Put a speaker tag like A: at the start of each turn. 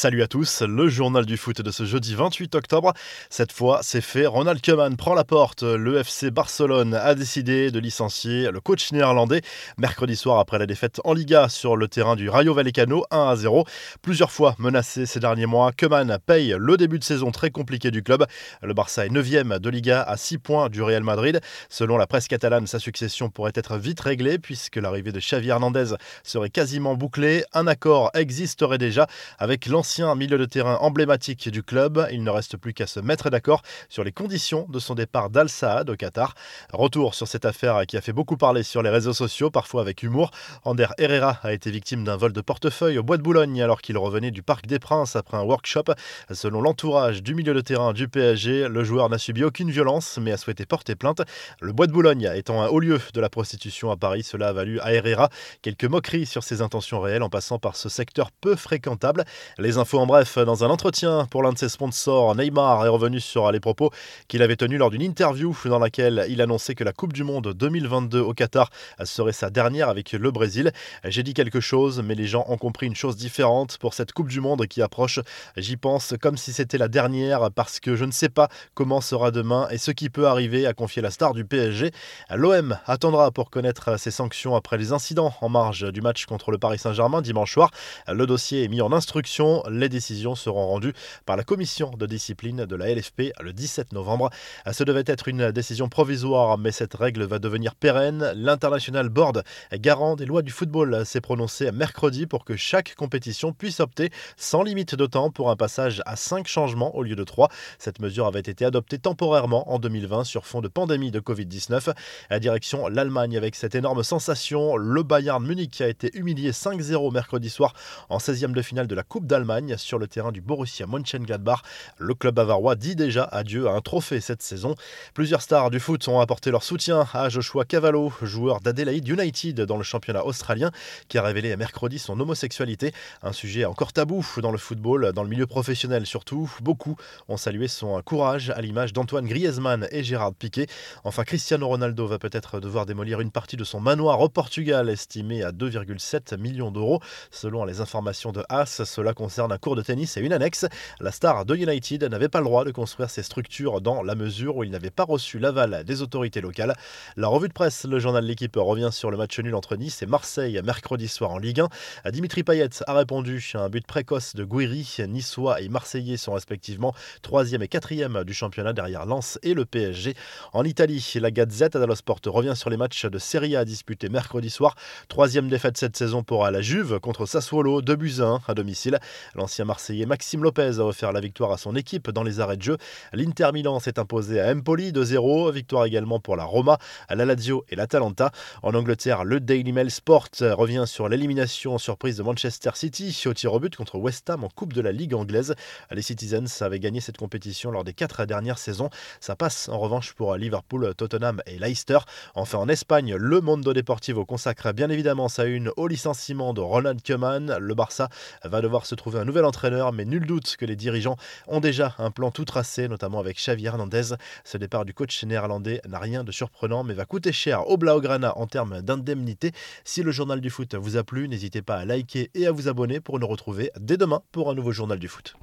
A: Salut à tous, le journal du foot de ce jeudi 28 octobre. Cette fois, c'est fait. Ronald Koeman prend la porte. Le FC Barcelone a décidé de licencier le coach néerlandais mercredi soir après la défaite en Liga sur le terrain du Rayo Vallecano 1 à 0. Plusieurs fois menacé ces derniers mois, Koeman paye le début de saison très compliqué du club. Le Barça est 9 de Liga à 6 points du Real Madrid. Selon la presse catalane, sa succession pourrait être vite réglée puisque l'arrivée de Xavi Hernandez serait quasiment bouclée. Un accord existerait déjà avec l'ancien milieu de terrain emblématique du club. Il ne reste plus qu'à se mettre d'accord sur les conditions de son départ d'Al Saad au Qatar. Retour sur cette affaire qui a fait beaucoup parler sur les réseaux sociaux, parfois avec humour. Ander Herrera a été victime d'un vol de portefeuille au Bois de Boulogne alors qu'il revenait du Parc des Princes après un workshop. Selon l'entourage du milieu de terrain du PSG, le joueur n'a subi aucune violence mais a souhaité porter plainte. Le Bois de Boulogne étant un haut lieu de la prostitution à Paris, cela a valu à Herrera quelques moqueries sur ses intentions réelles en passant par ce secteur peu fréquentable. Les infos en bref, dans un entretien pour l'un de ses sponsors, Neymar est revenu sur les propos qu'il avait tenus lors d'une interview dans laquelle il annonçait que la Coupe du Monde 2022 au Qatar serait sa dernière avec le Brésil. J'ai dit quelque chose, mais les gens ont compris une chose différente pour cette Coupe du Monde qui approche. J'y pense comme si c'était la dernière parce que je ne sais pas comment sera demain et ce qui peut arriver, a confié la star du PSG. L'OM attendra pour connaître ses sanctions après les incidents en marge du match contre le Paris Saint-Germain dimanche soir. Le dossier est mis en instruction. Les décisions seront rendues par la commission de discipline de la LFP le 17 novembre. Ce devait être une décision provisoire, mais cette règle va devenir pérenne. L'International Board, garant des lois du football, s'est prononcé mercredi pour que chaque compétition puisse opter sans limite de temps pour un passage à 5 changements au lieu de 3. Cette mesure avait été adoptée temporairement en 2020 sur fond de pandémie de Covid-19. À direction l'Allemagne avec cette énorme sensation, le Bayern Munich a été humilié 5-0 mercredi soir en 16e de finale de la Coupe d'Allemagne sur le terrain du Borussia Mönchengladbach. Le club bavarois dit déjà adieu à un trophée cette saison. Plusieurs stars du foot ont apporté leur soutien à Joshua Cavallo, joueur d'Adelaide United dans le championnat australien, qui a révélé mercredi son homosexualité, un sujet encore tabou dans le football, dans le milieu professionnel surtout. Beaucoup ont salué son courage à l'image d'Antoine Griezmann et Gérard Piquet. Enfin, Cristiano Ronaldo va peut-être devoir démolir une partie de son manoir au Portugal, estimé à 2,7 millions d'euros. Selon les informations de Haas, cela concerne un cours de tennis et une annexe. La star de United n'avait pas le droit de construire ses structures dans la mesure où il n'avait pas reçu l'aval des autorités locales. La revue de presse, le journal de l'équipe revient sur le match nul entre Nice et Marseille mercredi soir en Ligue 1. Dimitri Payet a répondu à un but précoce de Guiri. Niçois et Marseillais sont respectivement 3e et 4e du championnat derrière Lens et le PSG. En Italie, la Gazette dello Sport revient sur les matchs de Serie A disputés mercredi soir. Troisième défaite cette saison pour la Juve contre Sassuolo, 2 buts 1 à domicile. L'ancien Marseillais Maxime Lopez a offert la victoire à son équipe dans les arrêts de jeu. L'Inter Milan s'est imposé à Empoli 2-0. Victoire également pour la Roma, la Lazio et l'Atalanta. En Angleterre, le Daily Mail Sport revient sur l'élimination surprise de Manchester City au tir au but contre West Ham en Coupe de la Ligue anglaise. Les Citizens avaient gagné cette compétition lors des quatre dernières saisons. Ça passe en revanche pour Liverpool, Tottenham et Leicester. Enfin en Espagne, le Mondo Deportivo consacre bien évidemment sa une au licenciement de Ronald Koeman. Le Barça va devoir se trouver un nouvel entraîneur, mais nul doute que les dirigeants ont déjà un plan tout tracé, notamment avec Xavi Hernandez. Ce départ du coach néerlandais n'a rien de surprenant, mais va coûter cher au Blaugrana en termes d'indemnité. Si le journal du foot vous a plu, n'hésitez pas à liker et à vous abonner pour nous retrouver dès demain pour un nouveau journal du foot.